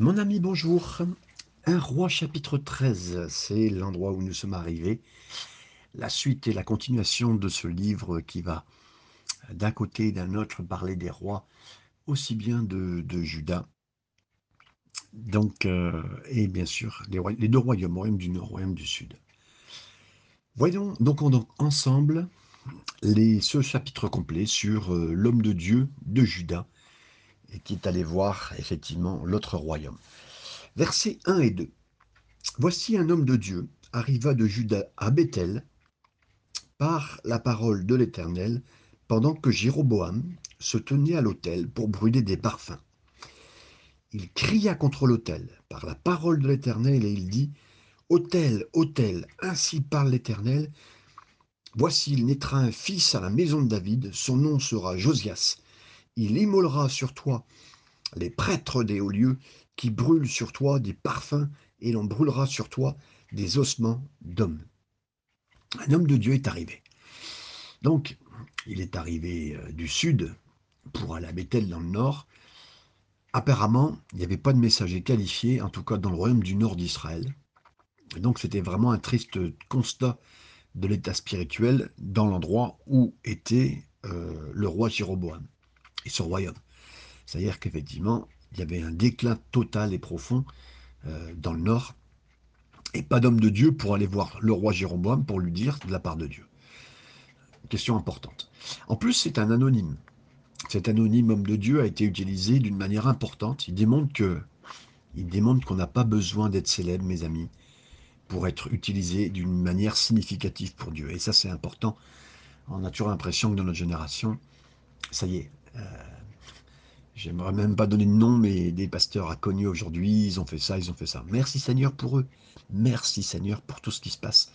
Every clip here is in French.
Mon ami, bonjour. Un roi chapitre 13, c'est l'endroit où nous sommes arrivés. La suite et la continuation de ce livre qui va d'un côté et d'un autre parler des rois, aussi bien de, Juda, donc, euh, et bien sûr les, deux royaumes, royaume du nord, royaume du sud. Voyons donc ensemble les, ce chapitre complet sur euh, l'homme de Dieu de Juda et qui est allé voir effectivement l'autre royaume. Versets 1 et 2. Voici un homme de Dieu arriva de Juda à Bethel par la parole de l'Éternel pendant que Jéroboam se tenait à l'autel pour brûler des parfums. Il cria contre l'autel par la parole de l'Éternel et il dit Autel, autel, ainsi parle l'Éternel. Voici, il naîtra un fils à la maison de David, son nom sera Josias il immolera sur toi les prêtres des hauts lieux qui brûlent sur toi des parfums et l'on brûlera sur toi des ossements d'hommes. Un homme de Dieu est arrivé. Donc, il est arrivé euh, du sud pour aller à Bethel dans le nord. Apparemment, il n'y avait pas de messager qualifié, en tout cas dans le royaume du nord d'Israël. Donc, c'était vraiment un triste constat de l'état spirituel dans l'endroit où était euh, le roi Jéroboam et son royaume. C'est-à-dire qu'effectivement, il y avait un déclin total et profond euh, dans le nord, et pas d'homme de Dieu pour aller voir le roi Jéroboam pour lui dire de la part de Dieu. Question importante. En plus, c'est un anonyme. Cet anonyme homme de Dieu a été utilisé d'une manière importante. Il démontre que, il démontre qu'on n'a pas besoin d'être célèbre, mes amis, pour être utilisé d'une manière significative pour Dieu. Et ça, c'est important. On a toujours l'impression que dans notre génération, ça y est, j'aimerais même pas donner de nom, mais des pasteurs inconnus aujourd'hui, ils ont fait ça, ils ont fait ça. Merci Seigneur pour eux. Merci Seigneur pour tout ce qui se passe.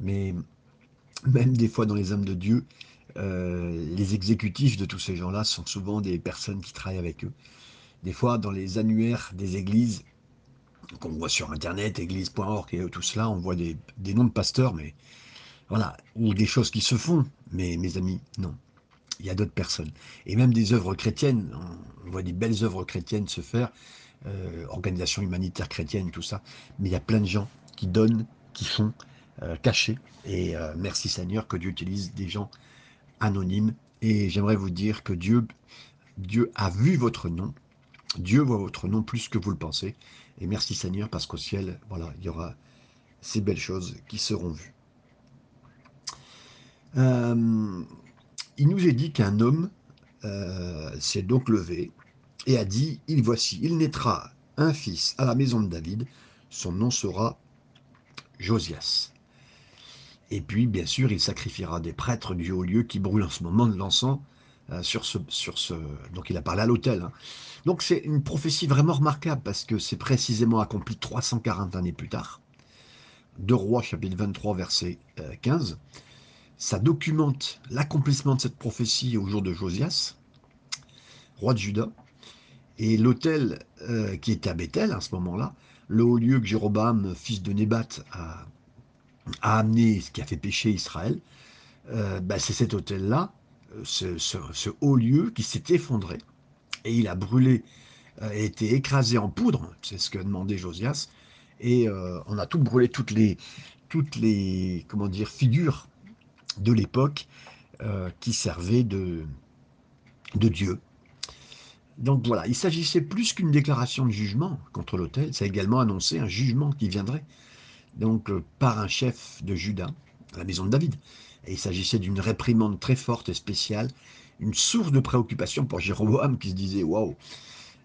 Mais même des fois dans les hommes de Dieu, euh, les exécutifs de tous ces gens-là sont souvent des personnes qui travaillent avec eux. Des fois, dans les annuaires des églises, qu'on voit sur Internet, église.org et tout cela, on voit des, des noms de pasteurs, mais voilà, ou des choses qui se font. Mais mes amis, non il y a d'autres personnes. Et même des œuvres chrétiennes, on voit des belles œuvres chrétiennes se faire, euh, organisations humanitaires chrétiennes, tout ça. Mais il y a plein de gens qui donnent, qui font, euh, cachés. Et euh, merci Seigneur que Dieu utilise des gens anonymes. Et j'aimerais vous dire que Dieu, Dieu a vu votre nom. Dieu voit votre nom plus que vous le pensez. Et merci Seigneur parce qu'au ciel, voilà, il y aura ces belles choses qui seront vues. Euh, il nous est dit qu'un homme euh, s'est donc levé et a dit, il voici, il naîtra un fils à la maison de David, son nom sera Josias. Et puis, bien sûr, il sacrifiera des prêtres du haut lieu qui brûlent en ce moment de l'encens euh, sur, ce, sur. Donc il a parlé à l'autel. Hein. Donc c'est une prophétie vraiment remarquable parce que c'est précisément accompli 340 années plus tard. De Rois, chapitre 23, verset 15. Ça documente l'accomplissement de cette prophétie au jour de Josias, roi de Juda, et l'autel euh, qui était à Bethel à ce moment-là, le haut lieu que Jéroboam, fils de Nébat, a, amené, ce qui a fait pécher Israël, euh, bah, c'est cet autel-là, euh, ce, haut lieu qui s'est effondré, et il a brûlé, a été écrasé en poudre, c'est ce que demandait Josias, et on a tout brûlé, toutes les, toutes les comment dire, figures de l'époque euh, qui servait de, de Dieu. Donc voilà, il s'agissait plus qu'une déclaration de jugement contre l'autel, ça a également annoncé un jugement qui viendrait donc euh, par un chef de Juda, à la maison de David. Et il s'agissait d'une réprimande très forte et spéciale, une source de préoccupation pour Jéroboam qui se disait waouh.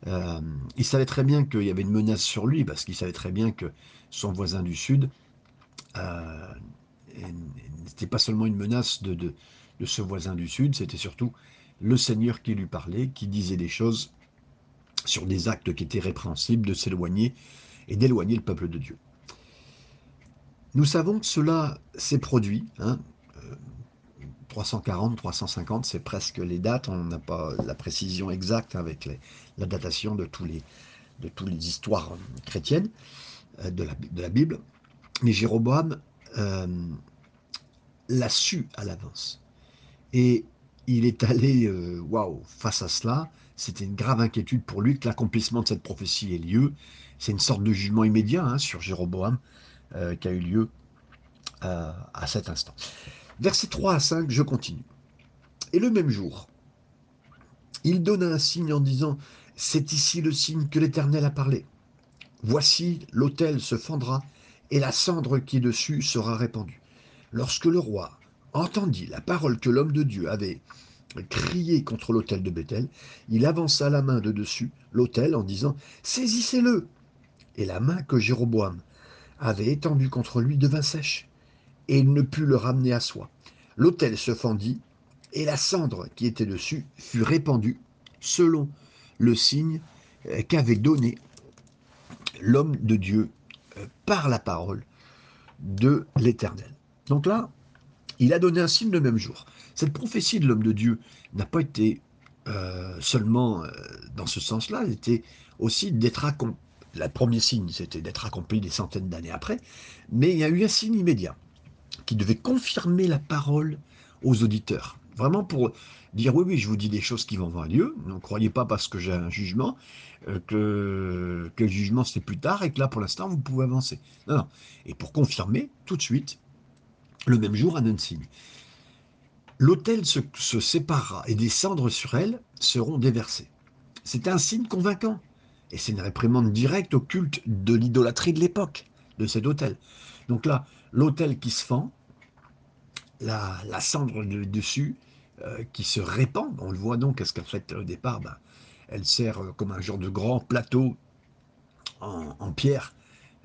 Euh, il savait très bien qu'il y avait une menace sur lui parce qu'il savait très bien que son voisin du sud n'était pas seulement une menace de, de, ce voisin du Sud, c'était surtout le Seigneur qui lui parlait, qui disait des choses sur des actes qui étaient répréhensibles, de s'éloigner et d'éloigner le peuple de Dieu. Nous savons que cela s'est produit. 340, hein, 350, c'est presque les dates. On n'a pas la précision exacte avec la datation de, tous les, de toutes les histoires chrétiennes euh, de la, de la Bible. Mais Jéroboam euh, l'a su à l'avance. Et il est allé, euh, waouh, face à cela, c'était une grave inquiétude pour lui que l'accomplissement de cette prophétie ait lieu. C'est une sorte de jugement immédiat hein, sur Jéroboam euh, qui a eu lieu à cet instant. Versets 3 à 5, je continue. Et le même jour, il donna un signe en disant, C'est ici le signe que l'Éternel a parlé. Voici, l'autel se fendra, et la cendre qui est dessus sera répandue. Lorsque le roi entendit la parole que l'homme de Dieu avait criée contre l'autel de Bethel, il avança la main de dessus l'autel en disant Saisissez-le Et la main que Jéroboam avait étendue contre lui devint sèche, et il ne put le ramener à soi. L'autel se fendit, et la cendre qui était dessus fut répandue selon le signe qu'avait donné l'homme de Dieu par la parole de l'Éternel. Donc là, il a donné un signe le même jour. Cette prophétie de l'homme de Dieu n'a pas été euh, seulement dans ce sens-là, elle était aussi d'être accompli. Le premier signe, c'était d'être accompli des centaines d'années après, mais il y a eu un signe immédiat qui devait confirmer la parole aux auditeurs. Vraiment pour dire oui, oui, je vous dis des choses qui vont avoir lieu. Ne croyez pas parce que j'ai un jugement euh, que, que le jugement c'est plus tard et que là pour l'instant vous pouvez avancer. Non, non. Et pour confirmer, tout de suite, le même jour, un signe. L'autel se, se séparera et des cendres sur elle seront déversées. C'est un signe convaincant. Et c'est une réprimande directe au culte de l'idolâtrie de l'époque, de cet autel. Donc là, l'autel qui se fend, la, cendre de, dessus qui se répand. On le voit donc, qu'est-ce fait au départ ben, Elle sert euh, comme un genre de grand plateau en, pierre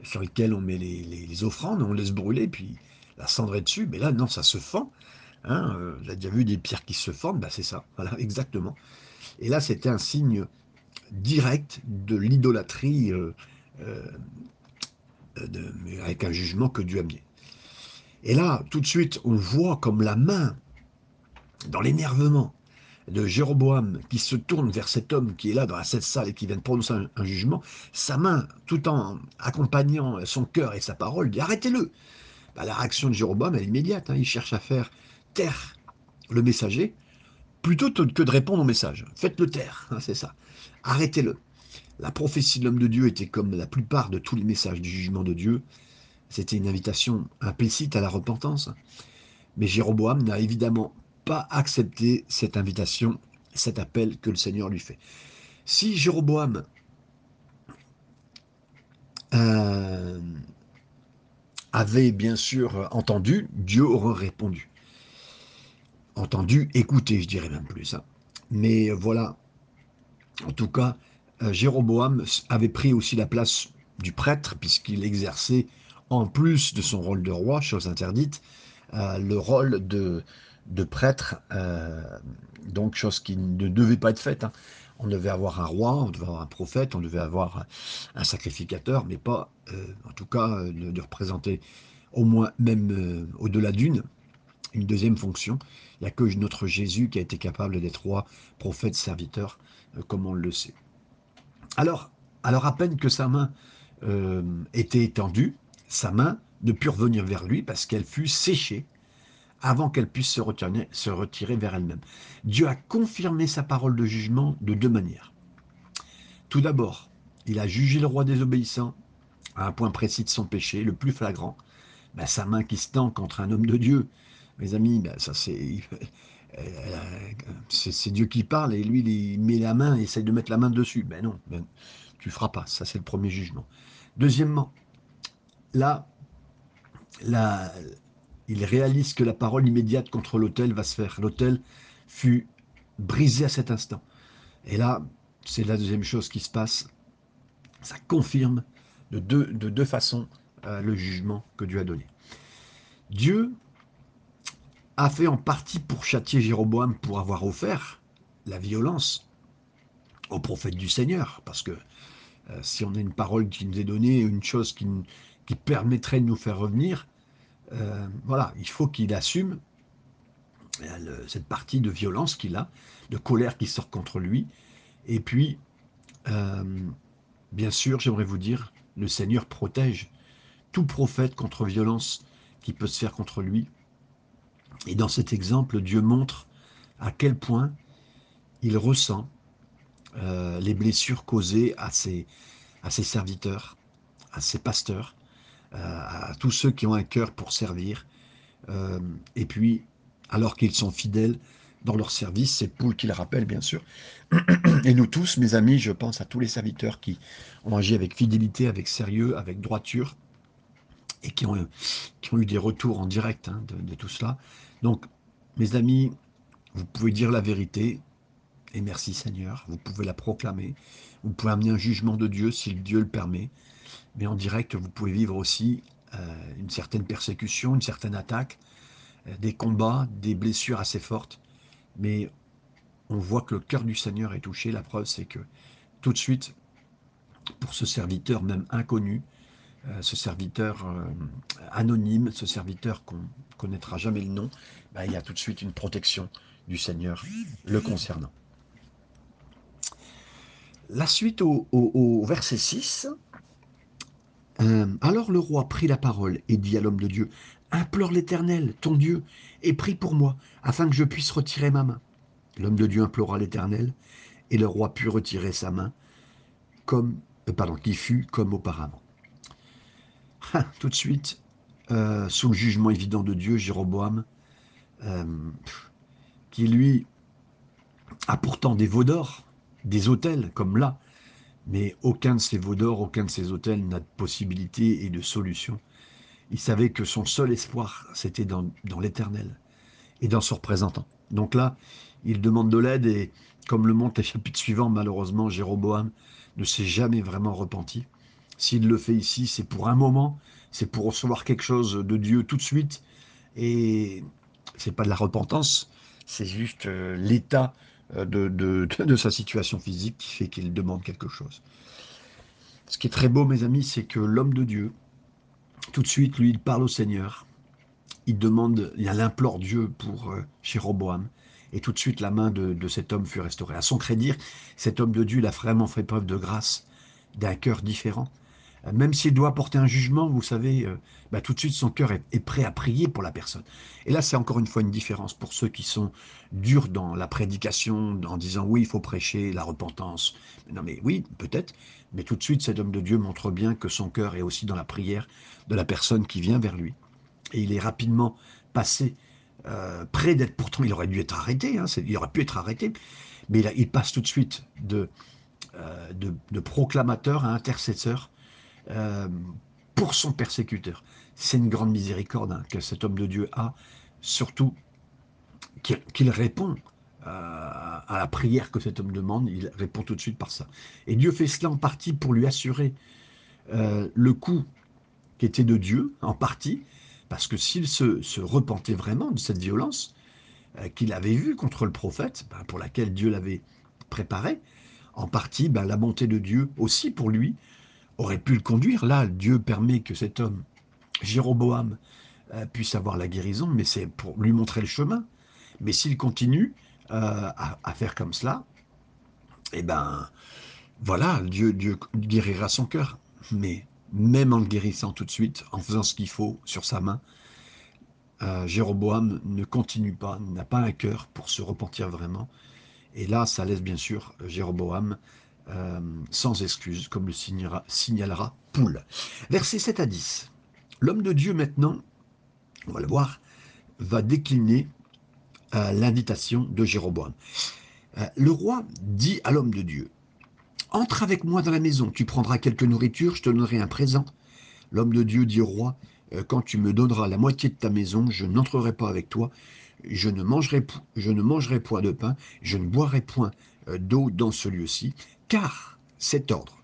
sur lequel on met les, offrandes, on laisse brûler, puis la cendre est dessus. Mais là, non, ça se fend. Hein, euh, déjà vu des pierres qui se fendent, ben, c'est ça, voilà, exactement. Et là, c'était un signe direct de l'idolâtrie avec un jugement que Dieu a mis. Et là, tout de suite, on voit comme la main, dans l'énervement de Jéroboam, qui se tourne vers cet homme qui est là dans cette salle et qui vient de prononcer un, jugement, sa main, tout en accompagnant son cœur et sa parole, dit arrêtez-le. Bah, la réaction de Jéroboam, est immédiate. Hein. il cherche à faire taire le messager plutôt que de répondre au message. Faites-le taire, hein, c'est ça. Arrêtez-le. La prophétie de l'homme de Dieu était comme la plupart de tous les messages du jugement de Dieu, c'était une invitation implicite à la repentance. Mais Jéroboam n'a évidemment pas accepté cette invitation, cet appel que le Seigneur lui fait. Si Jéroboam euh, avait bien sûr entendu, Dieu aurait répondu. Entendu, écouté, je dirais même plus. Hein. Mais voilà, en tout cas, euh, Jéroboam avait pris aussi la place du prêtre, puisqu'il exerçait en plus de son rôle de roi, chose interdite, euh, le rôle de, de prêtre, euh, donc chose qui ne devait pas être faite. Hein. On devait avoir un roi, on devait avoir un prophète, on devait avoir un sacrificateur, mais pas, euh, en tout cas, de, représenter au moins, même au-delà d'une, une deuxième fonction. Il n'y a que notre Jésus qui a été capable d'être roi, prophète, serviteur, comme on le sait. Alors, alors à peine que sa main était étendue, sa main ne put revenir vers lui parce qu'elle fut séchée avant qu'elle puisse se retirer, vers elle-même. Dieu a confirmé sa parole de jugement de deux manières. Tout d'abord, il a jugé le roi désobéissant à un point précis de son péché, le plus flagrant, ben, sa main qui se tend contre un homme de Dieu. Mes amis, ben, ça c'est c'est Dieu qui parle et lui il met la main et essaye de mettre la main dessus. Ben non, ben, tu feras pas. Ça c'est le premier jugement. Deuxièmement, là, il réalise que la parole immédiate contre l'autel va se faire. L'autel fut brisé à cet instant. Et là, c'est la deuxième chose qui se passe. Ça confirme de deux, de deux façons euh, le jugement que Dieu a donné. Dieu a fait en partie pour châtier Jéroboam pour avoir offert la violence au prophète du Seigneur, parce que euh, si on a une parole qui nous est donnée, une chose qui, qui permettrait de nous faire revenir, euh, voilà, il faut qu'il assume euh, cette partie de violence qu'il a, de colère qui sort contre lui. Et puis, euh, bien sûr, j'aimerais vous dire, le Seigneur protège tout prophète contre violence qui peut se faire contre lui. Et dans cet exemple, Dieu montre à quel point il ressent les blessures causées à ses, à ses serviteurs, à ses pasteurs, à tous ceux qui ont un cœur pour servir. Euh, et puis, alors qu'ils sont fidèles dans leur service, c'est Paul qui le rappelle, bien sûr. Et nous tous, mes amis, je pense à tous les serviteurs qui ont agi avec fidélité, avec sérieux, avec droiture, et qui ont, qui ont eu des retours en direct hein, de, de tout cela. Donc, mes amis, vous pouvez dire la vérité, et merci Seigneur, vous pouvez la proclamer, vous pouvez amener un jugement de Dieu si Dieu le permet, mais en direct, vous pouvez vivre aussi euh, une certaine persécution, une certaine attaque, euh, des combats, des blessures assez fortes, mais on voit que le cœur du Seigneur est touché. La preuve, c'est que tout de suite, pour ce serviteur même inconnu, euh, ce serviteur anonyme, ce serviteur qu'on connaîtra jamais le nom, bah, il y a tout de suite une protection du Seigneur le concernant. La suite au, verset 6. Euh, alors le roi prit la parole et dit à l'homme de Dieu, Implore l'Éternel, ton Dieu, et prie pour moi, afin que je puisse retirer ma main. L'homme de Dieu implora l'Éternel, et le roi put retirer sa main, comme, euh, pardon, qui fut comme auparavant. Ah, tout de suite, euh, sous le jugement évident de Dieu, Jéroboam, qui lui a pourtant des veaux d'or, des hôtels comme là, mais aucun de ces veaux d'or, aucun de ces hôtels n'a de possibilité et de solution. Il savait que son seul espoir, c'était dans, l'éternel et dans son représentant. Donc là, il demande de l'aide et comme le montre les chapitres suivants, malheureusement, Jéroboam ne s'est jamais vraiment repenti. S'il le fait ici, c'est pour un moment, c'est pour recevoir quelque chose de Dieu tout de suite, et c'est pas de la repentance, c'est juste euh, l'état euh, de, de, sa situation physique qui fait qu'il demande quelque chose. Ce qui est très beau, mes amis, c'est que l'homme de Dieu, tout de suite, lui, il parle au Seigneur. Il demande, il implore Dieu pour euh, Jéroboam. Et tout de suite, la main de, de, cet homme fut restaurée. À son crédit, cet homme de Dieu, il a vraiment fait preuve de grâce, d'un cœur différent même s'il doit porter un jugement, vous savez, euh, bah, tout de suite son cœur est, prêt à prier pour la personne. Et là, c'est encore une fois une différence pour ceux qui sont durs dans la prédication, en disant oui, il faut prêcher la repentance. Non, mais oui, peut-être, mais tout de suite, cet homme de Dieu montre bien que son cœur est aussi dans la prière de la personne qui vient vers lui. Et il est rapidement passé euh, près d'être, pourtant il aurait dû être arrêté, hein, il aurait pu être arrêté, mais il, passe tout de suite de, euh, proclamateur à intercesseur euh, pour son persécuteur. C'est une grande miséricorde hein, que cet homme de Dieu a, surtout qu'il répond euh, à la prière que cet homme demande, il répond tout de suite par ça. Et Dieu fait cela en partie pour lui assurer euh, le coup qui était de Dieu, en partie, parce que s'il se, repentait vraiment de cette violence qu'il avait vue contre le prophète, ben, pour laquelle Dieu l'avait préparé, en partie, ben, la bonté de Dieu aussi pour lui, aurait pu le conduire. Là, Dieu permet que cet homme, Jéroboam, euh, puisse avoir la guérison, mais c'est pour lui montrer le chemin. Mais s'il continue euh, à, faire comme cela, eh ben, voilà, Dieu, guérira son cœur. Mais même en le guérissant tout de suite, en faisant ce qu'il faut sur sa main, euh, Jéroboam ne continue pas, n'a pas un cœur pour se repentir vraiment. Et là, ça laisse bien sûr Jéroboam euh, sans excuse, comme le signalera, Poule. Versets 7 à 10. L'homme de Dieu maintenant, on va le voir, va décliner euh, l'invitation de Jéroboam. Euh, le roi dit à l'homme de Dieu, Entre avec moi dans la maison, tu prendras quelque nourriture, je te donnerai un présent. L'homme de Dieu dit au roi, Quand tu me donneras la moitié de ta maison, je n'entrerai pas avec toi, je ne mangerai point de pain, je ne boirai point d'eau dans ce lieu-ci, car cet ordre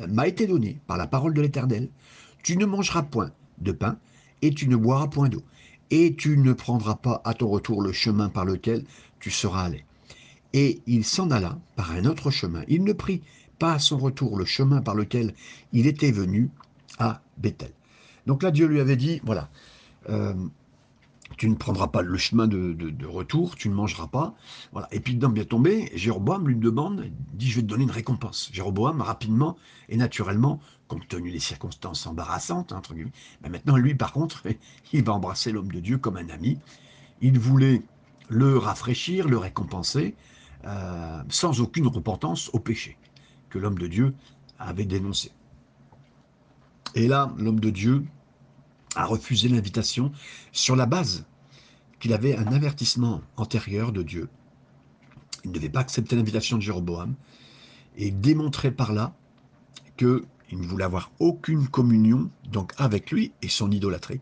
euh, m'a été donné par la parole de l'Éternel, tu ne mangeras point de pain et tu ne boiras point d'eau, et tu ne prendras pas à ton retour le chemin par lequel tu seras allé. Et il s'en alla par un autre chemin. Il ne prit pas à son retour le chemin par lequel il était venu à Bethel. Donc là, Dieu lui avait dit, voilà, euh, tu ne prendras pas le chemin de, retour, tu ne mangeras pas. Voilà. Et puis, dedans bien tombé, Jéroboam lui demande, dit, je vais te donner une récompense. Jéroboam, rapidement et naturellement, compte tenu des circonstances embarrassantes, entre guillemets, mais maintenant, lui, par contre, il va embrasser l'homme de Dieu comme un ami. Il voulait le rafraîchir, le récompenser, euh, sans aucune repentance au péché que l'homme de Dieu avait dénoncé. Et là, l'homme de Dieu a refusé l'invitation sur la base qu'il avait un avertissement antérieur de Dieu. Il ne devait pas accepter l'invitation de Jéroboam et démontrer par là qu'il ne voulait avoir aucune communion donc avec lui et son idolâtrie.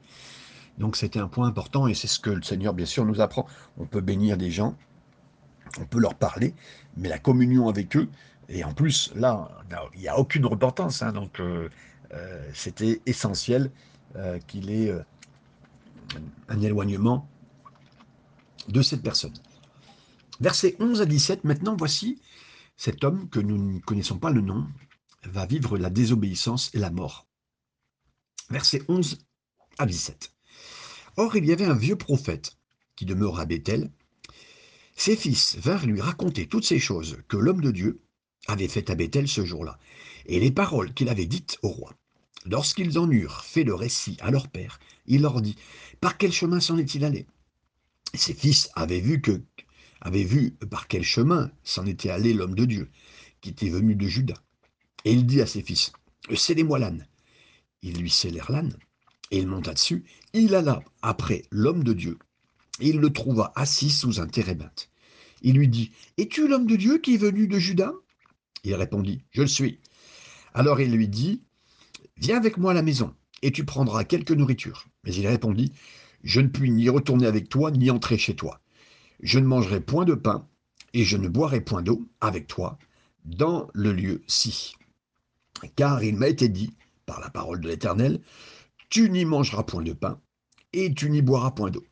Donc c'était un point important et c'est ce que le Seigneur bien sûr nous apprend. On peut bénir des gens, on peut leur parler, mais la communion avec eux, et en plus là, il n'y a aucune repentance, hein, donc euh, euh, c'était essentiel qu'il ait un éloignement de cette personne. Versets 11 à 17, maintenant voici cet homme que nous ne connaissons pas le nom, va vivre la désobéissance et la mort. Versets 11 à 17. Or, il y avait un vieux prophète qui demeura à Bethel. Ses fils vinrent lui raconter toutes ces choses que l'homme de Dieu avait faites à Bethel ce jour-là, et les paroles qu'il avait dites au roi. Lorsqu'ils en eurent fait le récit à leur père, il leur dit Par quel chemin s'en est-il allé? Ses fils avaient vu que avaient vu par quel chemin s'en était allé l'homme de Dieu, qui était venu de Juda. Et il dit à ses fils Scellez-moi l'âne. Ils lui scellèrent l'âne, et il monta dessus. Il alla après l'homme de Dieu, et il le trouva assis sous un térébinthe. Il lui dit Es-tu l'homme de Dieu qui est venu de Juda? Il répondit Je le suis. Alors il lui dit Viens avec moi à la maison, et tu prendras quelque nourriture. Mais il répondit, Je ne puis ni retourner avec toi, ni entrer chez toi. Je ne mangerai point de pain, et je ne boirai point d'eau avec toi dans le lieu-ci. Car il m'a été dit, par la parole de l'Éternel, Tu n'y mangeras point de pain, et tu n'y boiras point d'eau,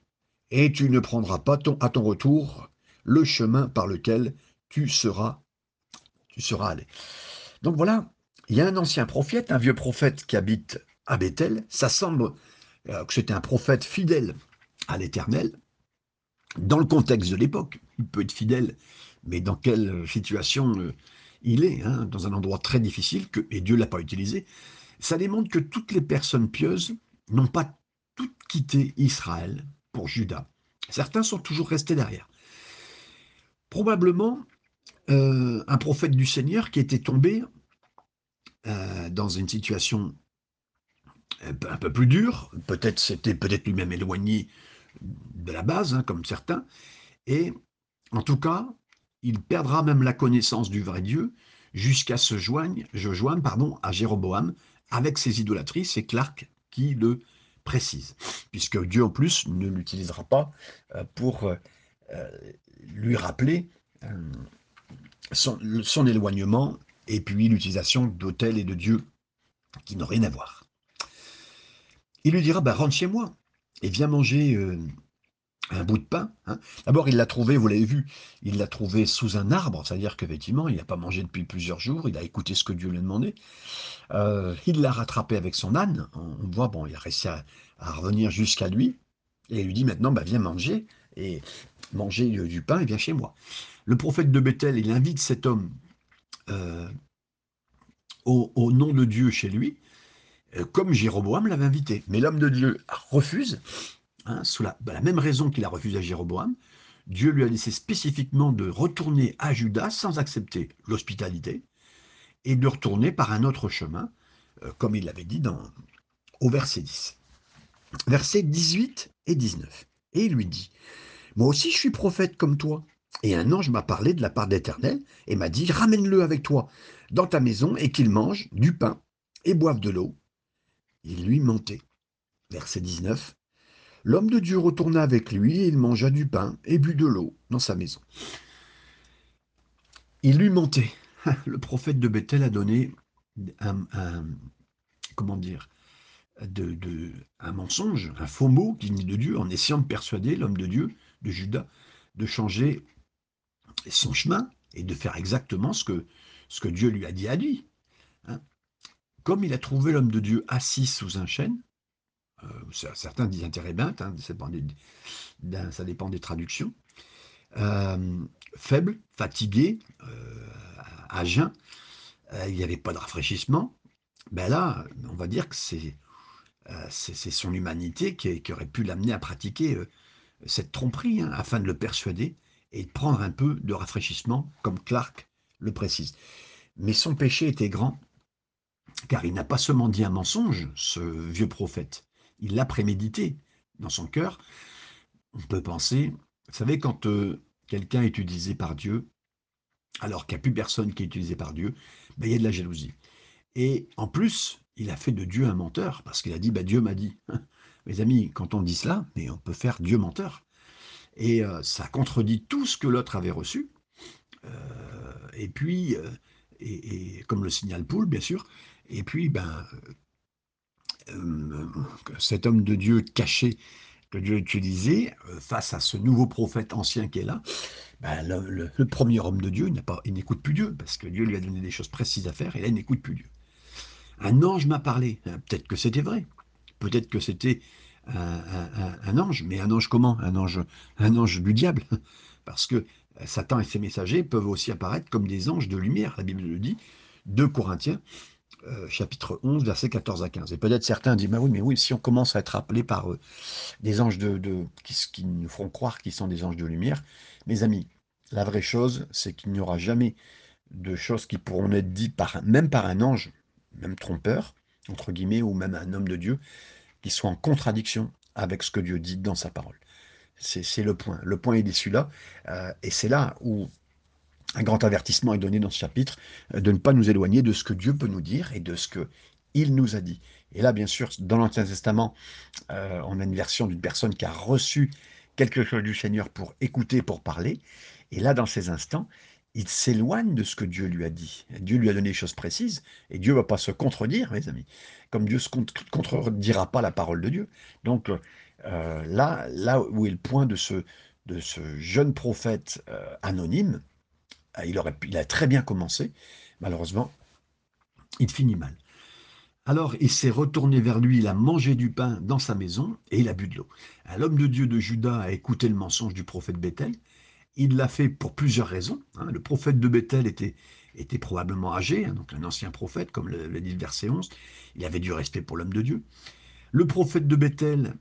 et tu ne prendras pas à ton retour le chemin par lequel tu seras, tu seras allé. Donc voilà, il y a un ancien prophète, un vieux prophète qui habite à Bethel. Ça semble euh, que c'était un prophète fidèle à l'Éternel. Dans le contexte de l'époque, il peut être fidèle, mais dans quelle situation euh, il est, hein, dans un endroit très difficile, et Dieu ne l'a pas utilisé. Ça démontre que toutes les personnes pieuses n'ont pas toutes quitté Israël pour Judas. Certains sont toujours restés derrière. Probablement euh, un prophète du Seigneur qui était tombé euh, dans une situation un peu, plus dure. Peut-être c'était peut-être lui-même éloigné de la base, hein, comme certains. Et en tout cas, il perdra même la connaissance du vrai Dieu jusqu'à se joindre, je joigne, pardon, à Jéroboam avec ses idolâtries. C'est Clark qui le précise, puisque Dieu en plus ne l'utilisera pas euh, pour euh, lui rappeler son éloignement et puis l'utilisation d'autels et de dieux qui n'ont rien à voir. Il lui dira, bah, rentre chez moi et viens manger euh, un bout de pain. Hein. D'abord, il l'a trouvé, vous l'avez vu, il l'a trouvé sous un arbre, c'est-à-dire qu'effectivement, il n'a pas mangé depuis plusieurs jours, il a écouté ce que Dieu lui a demandé. Euh, il l'a rattrapé avec son âne, on, voit, bon, il a réussi à, revenir jusqu'à lui, et il lui dit maintenant, bah, viens manger, et manger du pain, et viens chez moi. Le prophète de Bethel, il invite cet homme euh, au, nom de Dieu chez lui, euh, comme Jéroboam l'avait invité. Mais l'homme de Dieu refuse, hein, sous la, bah, la, même raison qu'il a refusé à Jéroboam. Dieu lui a laissé spécifiquement de retourner à Judas sans accepter l'hospitalité et de retourner par un autre chemin, euh, comme il l'avait dit au verset 10. Versets 18 et 19. Et il lui dit, Moi aussi je suis prophète comme toi. Et un ange m'a parlé de la part d'Éternel et m'a dit, ramène-le avec toi dans ta maison et qu'il mange du pain et boive de l'eau. Il lui mentait. Verset 19. L'homme de Dieu retourna avec lui et il mangea du pain et but de l'eau dans sa maison. Il lui mentait. Le prophète de Bethel a donné un, comment dire, un mensonge, un faux mot qui venait de Dieu, en essayant de persuader l'homme de Dieu, de Judas, de changer son chemin et de faire exactement ce que, Dieu lui a dit à lui. Hein. Comme il a trouvé l'homme de Dieu assis sous un chêne, euh, certains disent un térébinthe, hein, ça, dépend des, traductions, euh, faible, fatigué, euh, à jeun, il n'y avait pas de rafraîchissement, ben là, on va dire que c'est c'est son humanité qui, aurait pu l'amener à pratiquer cette tromperie, hein, afin de le persuader et de prendre un peu de rafraîchissement, comme Clark le précise. Mais son péché était grand, car il n'a pas seulement dit un mensonge, ce vieux prophète, il l'a prémédité dans son cœur. On peut penser, vous savez, quand euh, quelqu'un est utilisé par Dieu, alors qu'il n'y a plus personne qui est utilisé par Dieu, ben, il y a de la jalousie. Et en plus, il a fait de Dieu un menteur, parce qu'il a dit, ben, Dieu m'a dit. Mes amis, quand on dit cela, mais on peut faire Dieu menteur. Et euh, ça contredit tout ce que l'autre avait reçu. Euh, et puis, euh, et, comme le signale Poul, bien sûr, et puis, ben, cet homme de Dieu caché que Dieu utilisait face à ce nouveau prophète ancien qui est là, ben, le, premier homme de Dieu, il n'écoute plus Dieu, parce que Dieu lui a donné des choses précises à faire, et là, il n'écoute plus Dieu. Un ange m'a parlé. Peut-être que c'était vrai. Peut-être que c'était un, ange, mais un ange comment? Un ange, un ange du diable. Parce que Satan et ses messagers peuvent aussi apparaître comme des anges de lumière, la Bible le dit, 2 Corinthiens, euh, chapitre 11, versets 14 à 15. Et peut-être certains disent, bah oui, mais oui, si on commence à être appelé par euh, des anges de, qui, qui, nous feront croire qu'ils sont des anges de lumière, mes amis, la vraie chose, c'est qu'il n'y aura jamais de choses qui pourront être dites par, même par un ange, même trompeur, entre guillemets, ou même un homme de Dieu, qui soit en contradiction avec ce que Dieu dit dans sa parole. C'est le point. Le point est issu là. Euh, et c'est là où un grand avertissement est donné dans ce chapitre, euh, de ne pas nous éloigner de ce que Dieu peut nous dire et de ce que il nous a dit. Et là, bien sûr, dans l'Ancien Testament, euh, on a une version d'une personne qui a reçu quelque chose du Seigneur pour écouter, pour parler. Et là, dans ces instants, il s'éloigne de ce que Dieu lui a dit. Dieu lui a donné des choses précises, et Dieu ne va pas se contredire, mes amis, comme Dieu ne se contredira pas la parole de Dieu. Donc euh, là, là où est le point de ce, de ce jeune prophète euh, anonyme, euh, il, aurait, il a très bien commencé, malheureusement, il finit mal. Alors il s'est retourné vers lui, il a mangé du pain dans sa maison et il a bu de l'eau. L'homme de Dieu de Judas a écouté le mensonge du prophète Bethel il l'a fait pour plusieurs raisons. Hein. Le prophète de Bethel était, était probablement âgé, hein, donc un ancien prophète, comme le, dit le verset 11. Il avait du respect pour l'homme de Dieu. Le prophète de Bethel,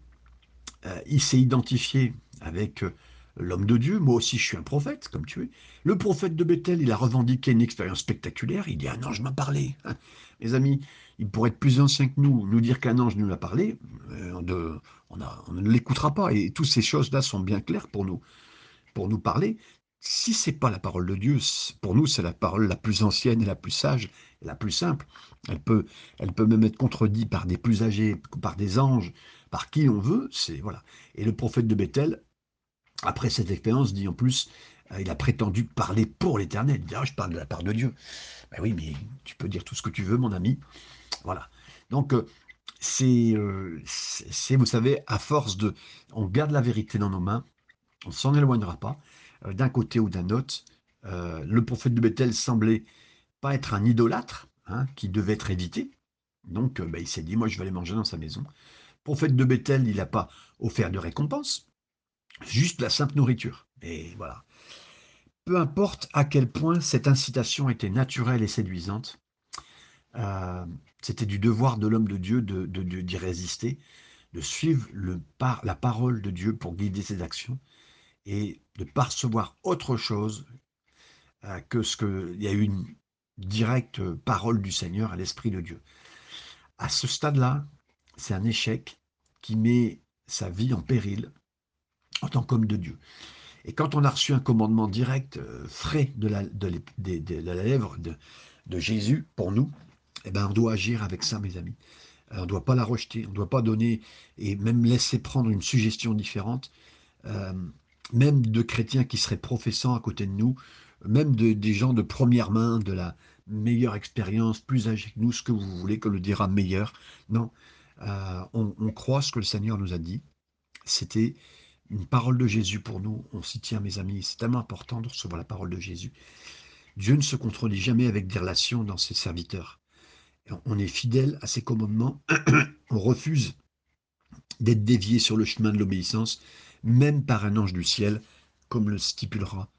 euh, il s'est identifié avec euh, l'homme de Dieu. Moi aussi, je suis un prophète, comme tu es. Le prophète de Bethel, il a revendiqué une expérience spectaculaire. Il dit Un ange m'a parlé. Hein. Mes amis, il pourrait être plus ancien que nous, nous dire qu'un ange nous a parlé. Euh, on, on ne l'écoutera pas. Et toutes ces choses-là sont bien claires pour nous pour nous parler, si c'est pas la parole de Dieu, pour nous c'est la parole la plus ancienne et la plus sage, et la plus simple. Elle peut, elle peut même être contredite par des plus âgés, par des anges, par qui on veut. C'est voilà. Et le prophète de Bethel, après cette expérience, dit en plus, euh, il a prétendu parler pour l'Éternel. Il dit ah, je parle de la part de Dieu. Ben oui, mais tu peux dire tout ce que tu veux, mon ami. Voilà. Donc euh, euh, c'est, vous savez, à force de, on garde la vérité dans nos mains on s'en éloignera pas, euh, d'un côté ou d'un autre. Euh, le prophète de Bethel semblait pas être un idolâtre, hein, qui devait être évité. Donc, euh, bah, il s'est dit, moi, je vais aller manger dans sa maison. Le prophète de Bethel, il n'a pas offert de récompense, juste la simple nourriture. Et voilà. Peu importe à quel point cette incitation était naturelle et séduisante, c'était du devoir de l'homme de Dieu d'y résister, de suivre la parole de Dieu pour guider ses actions et de percevoir autre chose euh, que ce qu'il y a une directe parole du Seigneur à l'Esprit de Dieu. À ce stade-là, c'est un échec qui met sa vie en péril en tant qu'homme de Dieu. Et quand on a reçu un commandement direct, euh, frais de la, de, la lèvre de, de, Jésus pour nous, eh ben on doit agir avec ça, mes amis. Euh, on ne doit pas la rejeter, on ne doit pas donner et même laisser prendre une suggestion différente même de chrétiens qui seraient professants à côté de nous, même de, des gens de première main, de la meilleure expérience, plus âgés que nous, ce que vous voulez, que le dira meilleur. Non, euh, on, croit ce que le Seigneur nous a dit. C'était une parole de Jésus pour nous. On s'y tient, mes amis. C'est tellement important de recevoir la parole de Jésus. Dieu ne se contredit jamais avec des relations dans ses serviteurs. On est fidèle à ses commandements. on refuse d'être dévié sur le chemin de l'obéissance même par un ange du ciel, comme le stipulera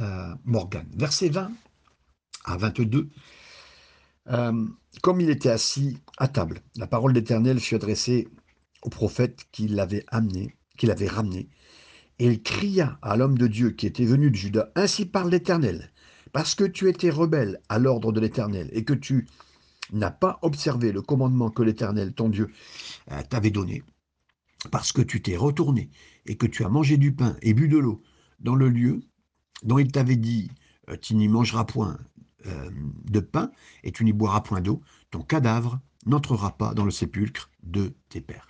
euh, Morgan. Verset 20 à 22. Euh, comme il était assis à table, la parole d'Éternel fut adressée au prophète qui l'avait amené, qui l'avait ramené, Et il cria à l'homme de Dieu qui était venu de Juda, Ainsi parle l'Éternel, parce que tu étais rebelle à l'ordre de l'Éternel, et que tu n'as pas observé le commandement que l'Éternel, ton Dieu, euh, t'avait donné, parce que tu t'es retourné, et que tu as mangé du pain et bu de l'eau dans le lieu dont il t'avait dit, euh, tu n'y mangeras point euh, de pain, et tu n'y boiras point d'eau, ton cadavre n'entrera pas dans le sépulcre de tes pères.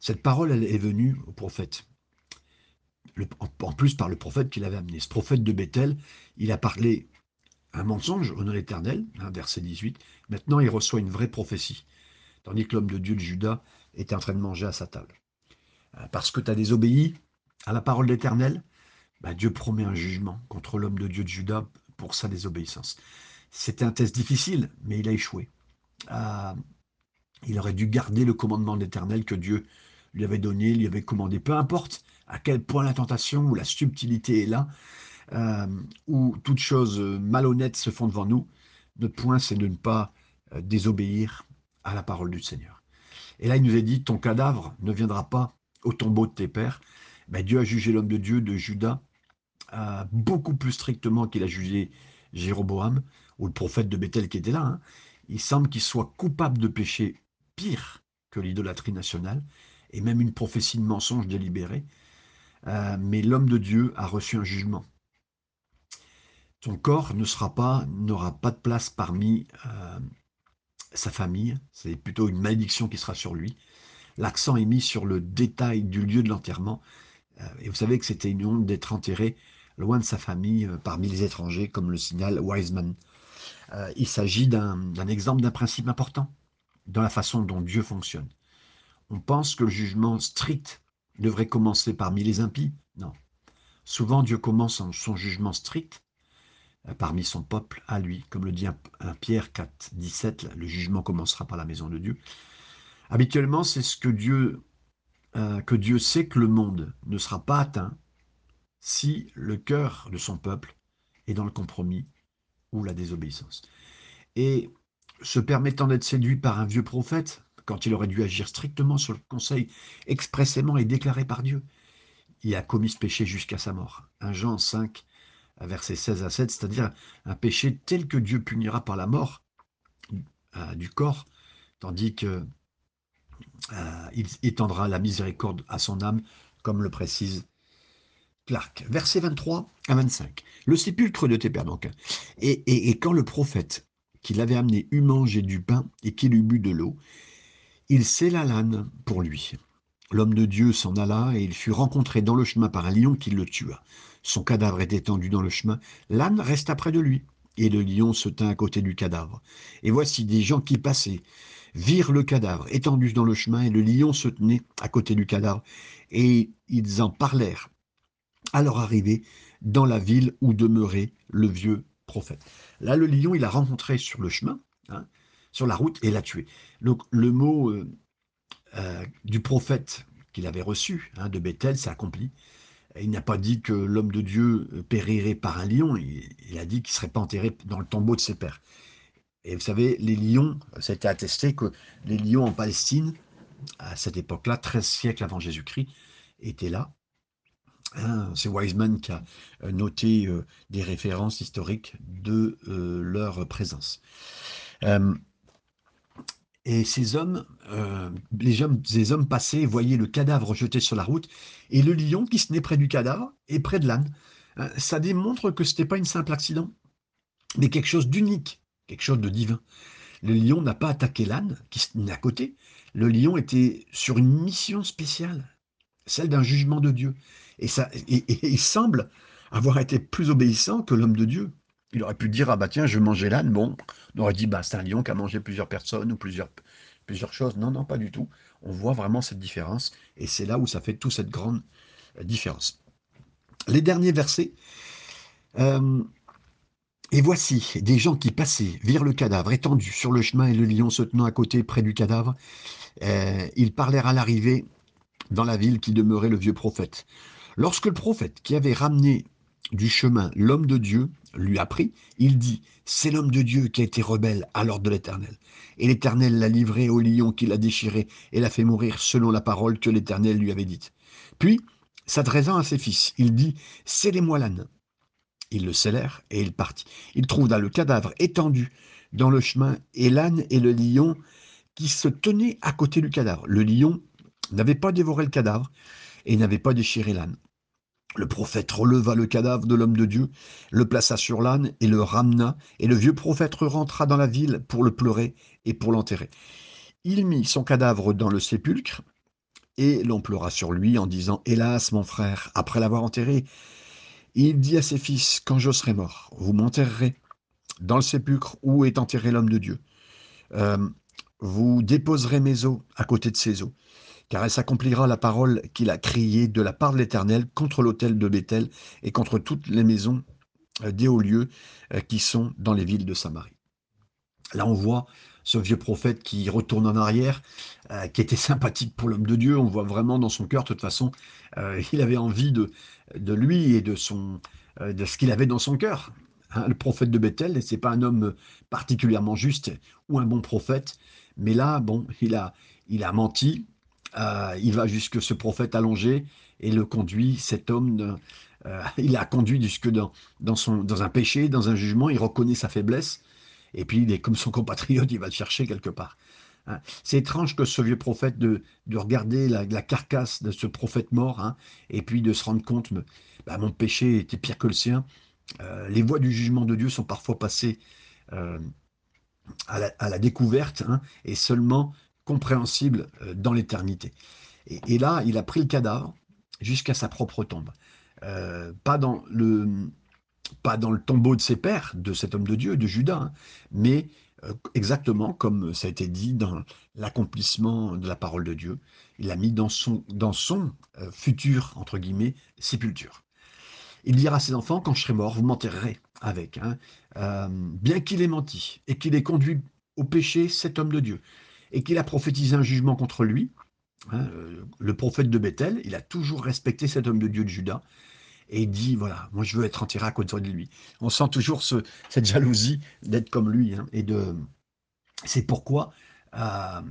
Cette parole, est venue au prophète en plus par le prophète qu'il avait amené. Ce prophète de Bethel, il a parlé un mensonge au nom de l'Éternel, hein, verset 18. Maintenant, il reçoit une vraie prophétie, tandis que l'homme de Dieu de Judas était en train de manger à sa table. Euh, parce que tu as désobéi à la parole de l'Éternel, bah, Dieu promet un jugement contre l'homme de Dieu de Judas pour sa désobéissance. C'était un test difficile, mais il a échoué. Euh, il aurait dû garder le commandement de l'Éternel que Dieu lui avait donné, lui avait commandé. Peu importe à quel point la tentation ou la subtilité est là, euh, où toutes choses malhonnêtes se font devant nous, notre point c'est de ne pas euh, désobéir à la parole du Seigneur. Et là, il nous est dit, ton cadavre ne viendra pas au tombeau de tes pères. Ben, Dieu a jugé l'homme de Dieu de Judas euh, beaucoup plus strictement qu'il a jugé Jéroboam, ou le prophète de Bethel qui était là. Hein. Il semble qu'il soit coupable de péché pire que l'idolâtrie nationale, et même une prophétie de mensonge délibérée. Euh, mais l'homme de Dieu a reçu un jugement. Son corps ne sera pas, n'aura pas de place parmi euh, sa famille. C'est plutôt une malédiction qui sera sur lui. L'accent est mis sur le détail du lieu de l'enterrement. Euh, et vous savez que c'était une honte d'être enterré loin de sa famille, parmi les étrangers, comme le signale Wiseman. il s'agit d'un exemple d'un principe important dans la façon dont Dieu fonctionne. On pense que le jugement strict devrait commencer parmi les impies Non. Souvent, Dieu commence son jugement strict euh, parmi son peuple à lui, comme le dit un, Pierre 4, 17, le jugement commencera par la maison de Dieu. Habituellement, c'est ce que Dieu, euh, que Dieu sait que le monde ne sera pas atteint si le cœur de son peuple est dans le compromis ou la désobéissance. Et se permettant d'être séduit par un vieux prophète, quand il aurait dû agir strictement sur le conseil expressément et déclaré par Dieu. Il a commis ce péché jusqu'à sa mort. 1 Jean 5, versets 16 à 7, c'est-à-dire un péché tel que Dieu punira par la mort euh, du corps, tandis que euh, étendra la miséricorde à son âme, comme le précise Clark. Versets 23 à 25. Le sépulcre de tes pères, donc. Et, et, quand le prophète qui l'avait amené eut mangé du pain et qu'il eut bu de l'eau, il scella l'âne pour lui. L'homme de Dieu s'en alla et il fut rencontré dans le chemin par un lion qui le tua. Son cadavre était tendu dans le chemin. L'âne resta près de lui et le lion se tint à côté du cadavre. Et voici des gens qui passaient, virent le cadavre étendu dans le chemin et le lion se tenait à côté du cadavre et ils en parlèrent à leur arrivée dans la ville où demeurait le vieux prophète. Là, le lion, il a rencontré sur le chemin, hein, sur la route et l'a tué. Donc le mot euh, euh, du prophète qu'il avait reçu hein, de Bethel s'est accompli. Il n'a pas dit que l'homme de Dieu euh, périrait par un lion, il, a dit qu'il ne serait pas enterré dans le tombeau de ses pères. Et vous savez, les lions, a été attesté que les lions en Palestine, à cette époque-là, 13 siècles avant Jésus-Christ, étaient là. Hein, c'est Wiseman qui a noté des références historiques de leur présence. Et ces hommes, euh, les hommes, ces hommes passaient, voyaient le cadavre jeté sur la route, et le lion qui se tenait près du cadavre et près de l'âne. Euh, ça démontre que ce n'était pas une simple accident, mais quelque chose d'unique, quelque chose de divin. Le lion n'a pas attaqué l'âne qui se tenait à côté. Le lion était sur une mission spéciale, celle d'un jugement de Dieu. Et, ça, et il semble avoir été plus obéissant que l'homme de Dieu. Il aurait pu dire, ah bah tiens, je manger l'âne. Bon, on aurait dit, bah c'est un lion qui a mangé plusieurs personnes ou plusieurs, plusieurs choses. Non, non, pas du tout. On voit vraiment cette différence. Et c'est là où ça fait toute cette grande euh, différence. Les derniers versets. Euh, et voici des gens qui passaient, virent le cadavre étendu sur le chemin et le lion se tenant à côté près du cadavre. Euh, ils parlèrent à l'arrivée dans la ville qui demeurait le vieux prophète. Lorsque le prophète qui avait ramené du chemin l'homme de Dieu lui a pris, il dit, c'est l'homme de Dieu qui a été rebelle à l'ordre de l'Éternel. Et l'Éternel l'a livré au lion qui l'a déchiré et l'a fait mourir selon la parole que l'Éternel lui avait dite. Puis S'adressant à ses fils, il dit Scellez-moi l'âne. Ils le scellèrent et il partit. Il trouva le cadavre étendu dans le chemin et l'âne et le lion qui se tenaient à côté du cadavre. Le lion n'avait pas dévoré le cadavre et n'avait pas déchiré l'âne. Le prophète releva le cadavre de l'homme de Dieu, le plaça sur l'âne et le ramena, et le vieux prophète rentra dans la ville pour le pleurer et pour l'enterrer. Il mit son cadavre dans le sépulcre, et l'on pleura sur lui en disant Hélas, mon frère, après l'avoir enterré, il dit à ses fils Quand je serai mort, vous m'enterrerez dans le sépulcre où est enterré l'homme de Dieu. Euh, vous déposerez mes os à côté de ses os car elle s'accomplira la parole qu'il a criée de la part de l'Éternel contre l'autel de Bethel et contre toutes les maisons euh, des hauts lieux euh, qui sont dans les villes de Samarie. Là, on voit ce vieux prophète qui retourne en arrière, euh, qui était sympathique pour l'homme de Dieu. On voit vraiment dans son cœur, de toute façon, il avait envie de, de lui et de, son, de ce qu'il avait dans son cœur. Hein, le prophète de Bethel, c'est pas un homme particulièrement juste ou un bon prophète, mais là, bon, il a, il a menti, euh, il va jusque ce prophète allongé et le conduit, cet homme, euh, il a conduit jusque dans, dans, son, dans un péché, dans un jugement, il reconnaît sa faiblesse, et puis il est comme son compatriote, il va le chercher quelque part. Hein. C'est étrange que ce vieux prophète de, de regarder la, carcasse de ce prophète mort, hein, et puis de se rendre compte, bah, mon péché était pire que le sien. Euh, les voies du jugement de Dieu sont parfois passées à la, découverte, hein, et seulement compréhensible euh, dans l'éternité. Et, là, il a pris le cadavre jusqu'à sa propre tombe. Euh, pas, dans le, pas dans le tombeau de ses pères, de cet homme de Dieu, de Judas, hein, mais euh, exactement comme ça a été dit dans l'accomplissement de la parole de Dieu. Il l'a mis dans son, dans son futur, entre guillemets, sépulture. Il dira à ses enfants, quand je serai mort, vous m'enterrerez avec. Hein, bien qu'il ait menti et qu'il ait conduit au péché cet homme de Dieu et qu'il a prophétisé un jugement contre lui. Hein, le prophète de Bethel, il a toujours respecté cet homme de Dieu de Judas et il dit voilà, moi je veux être enterré à côté de lui. On sent toujours cette jalousie d'être comme lui hein, et de. C'est pourquoi euh,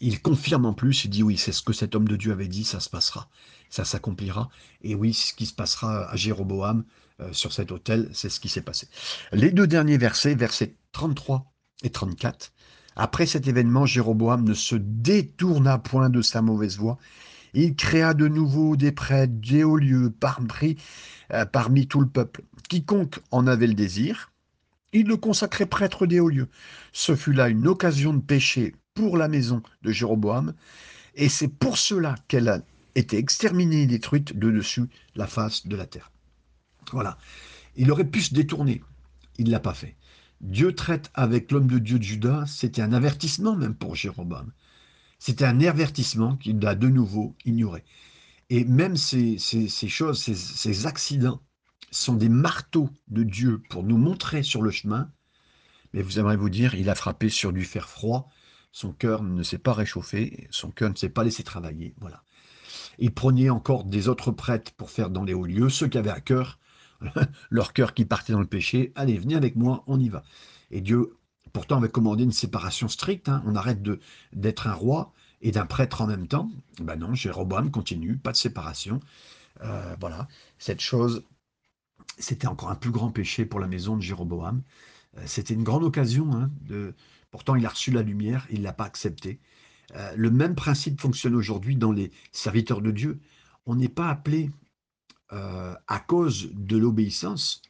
il confirme en plus, il dit oui, c'est ce que cet homme de Dieu avait dit, ça se passera, ça s'accomplira. Et oui, ce qui se passera à Jéroboam euh, sur cet autel, c'est ce qui s'est passé. Les deux derniers versets, versets 33 et 34, après cet événement, Jéroboam ne se détourna point de sa mauvaise voie. Il créa de nouveau des prêtres, des hauts lieux parmi, euh, parmi tout le peuple. Quiconque en avait le désir, il le consacrait prêtre des hauts lieux. Ce fut là une occasion de pécher pour la maison de Jéroboam, et c'est pour cela qu'elle a été exterminée et détruite de dessus la face de la terre. Voilà. Il aurait pu se détourner. Il ne l'a pas fait. Dieu traite avec l'homme de Dieu de Judas, c'était un avertissement même pour Jéroboam. C'était un avertissement qu'il a de nouveau ignoré. Et même ces, choses, ces, accidents, sont des marteaux de Dieu pour nous montrer sur le chemin. Mais vous aimeriez vous dire, il a frappé sur du fer froid, son cœur ne s'est pas réchauffé, son cœur ne s'est pas laissé travailler. Voilà. Il prenait encore des autres prêtres pour faire dans les hauts lieux, ceux qui avaient à cœur leur cœur qui partait dans le péché, allez, venez avec moi, on y va. Et Dieu, pourtant, avait commandé une séparation stricte, hein. on arrête d'être un roi et d'un prêtre en même temps. Ben non, Jéroboam continue, pas de séparation. Euh, voilà, cette chose, c'était encore un plus grand péché pour la maison de Jéroboam. Euh, c'était une grande occasion, hein, de... pourtant il a reçu la lumière, il ne l'a pas accepté. Euh, le même principe fonctionne aujourd'hui dans les serviteurs de Dieu. On n'est pas appelé euh, à cause de l'obéissance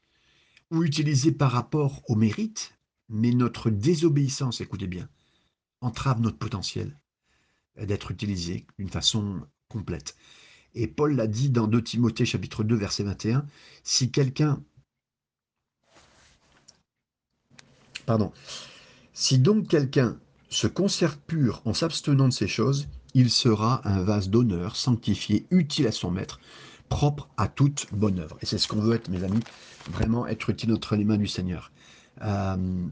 ou utilisé par rapport au mérite, mais notre désobéissance, écoutez bien, entrave notre potentiel d'être utilisé d'une façon complète. Et Paul l'a dit dans 2 Timothée chapitre 2 verset 21, si quelqu'un Pardon. Si donc quelqu'un se conserve pur en s'abstenant de ces choses, il sera un vase d'honneur, sanctifié, utile à son maître, propre à toute bonne œuvre. Et c'est ce qu'on veut être, mes amis, vraiment être utile entre les mains du Seigneur. Euh,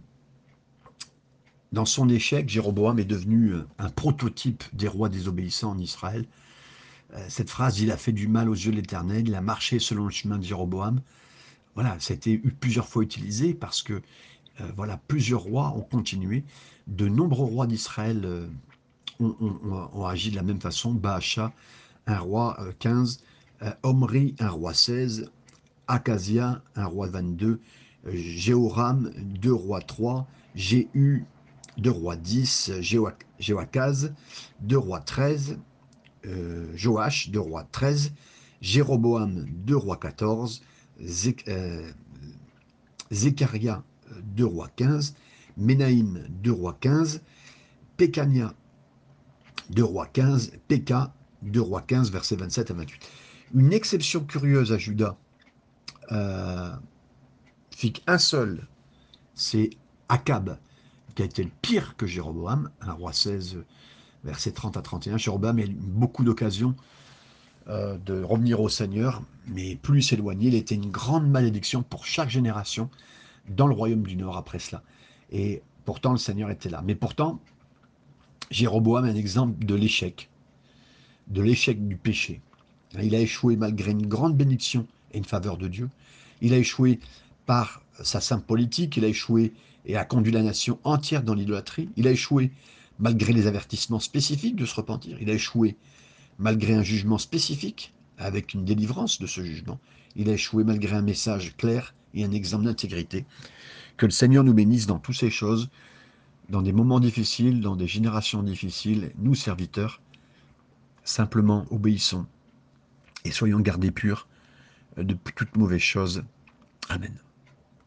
dans son échec, Jéroboam est devenu un prototype des rois désobéissants en Israël. Euh, cette phrase, il a fait du mal aux yeux de l'Éternel, il a marché selon le chemin de Jéroboam. Voilà, ça a été plusieurs fois utilisé parce que euh, voilà, plusieurs rois ont continué. De nombreux rois d'Israël ont, agi de la même façon. Baasha, un roi 15, Omri, un roi 16, Acasia, un roi 22, Jéhoram, 2 rois 3, Jéhu, 2 rois 10, Jéhoakaz, 2 rois 13, euh, Joach, 2 rois 13, Jéroboam, 2 rois 14, euh, Zécharia, 2 rois 15, Ménaïm, 2 rois 15, Pécania, 2 rois 15, Péka, 2 rois 15, versets 27 à 28. Une exception curieuse à Judas, euh, fit qu'un seul, c'est Akab, qui a été le pire que Jéroboam, un roi 16, versets 30 à 31. Jéroboam a eu beaucoup d'occasions euh, de revenir au Seigneur, mais plus il s'éloignait, il était une grande malédiction pour chaque génération dans le royaume du Nord après cela. Et pourtant, le Seigneur était là. Mais pourtant, Jéroboam est un exemple de l'échec, de l'échec du péché. Il a échoué malgré une grande bénédiction et une faveur de Dieu. Il a échoué par sa simple politique, il a échoué et a conduit la nation entière dans l'idolâtrie. Il a échoué malgré les avertissements spécifiques de se repentir. Il a échoué malgré un jugement spécifique, avec une délivrance de ce jugement. Il a échoué malgré un message clair et un exemple d'intégrité. Que le Seigneur nous bénisse dans toutes ces choses, dans des moments difficiles, dans des générations difficiles, nous serviteurs, simplement obéissons et soyons gardés purs de toute mauvaise chose. Amen.